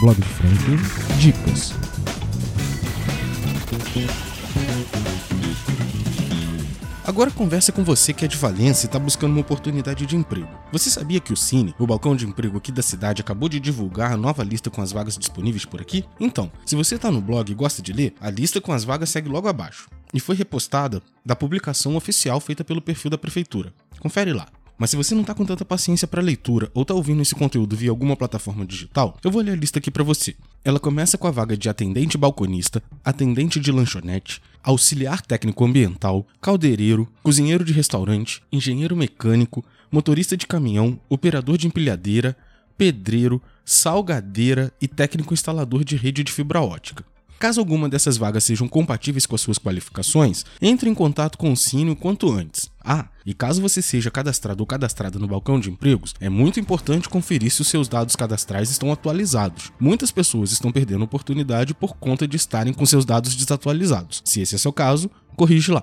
Blog de Dicas. Agora conversa com você que é de Valência e está buscando uma oportunidade de emprego. Você sabia que o Cine, o balcão de emprego aqui da cidade, acabou de divulgar a nova lista com as vagas disponíveis por aqui? Então, se você está no blog e gosta de ler, a lista com as vagas segue logo abaixo. E foi repostada da publicação oficial feita pelo perfil da prefeitura. Confere lá. Mas se você não tá com tanta paciência para leitura ou tá ouvindo esse conteúdo via alguma plataforma digital, eu vou ler a lista aqui para você. Ela começa com a vaga de atendente balconista, atendente de lanchonete, auxiliar técnico ambiental, caldeireiro, cozinheiro de restaurante, engenheiro mecânico, motorista de caminhão, operador de empilhadeira, pedreiro, salgadeira e técnico instalador de rede de fibra ótica. Caso alguma dessas vagas sejam compatíveis com as suas qualificações, entre em contato com o Cine o quanto antes. Ah, e caso você seja cadastrado ou cadastrada no balcão de empregos, é muito importante conferir se os seus dados cadastrais estão atualizados. Muitas pessoas estão perdendo oportunidade por conta de estarem com seus dados desatualizados. Se esse é seu caso, corrige lá.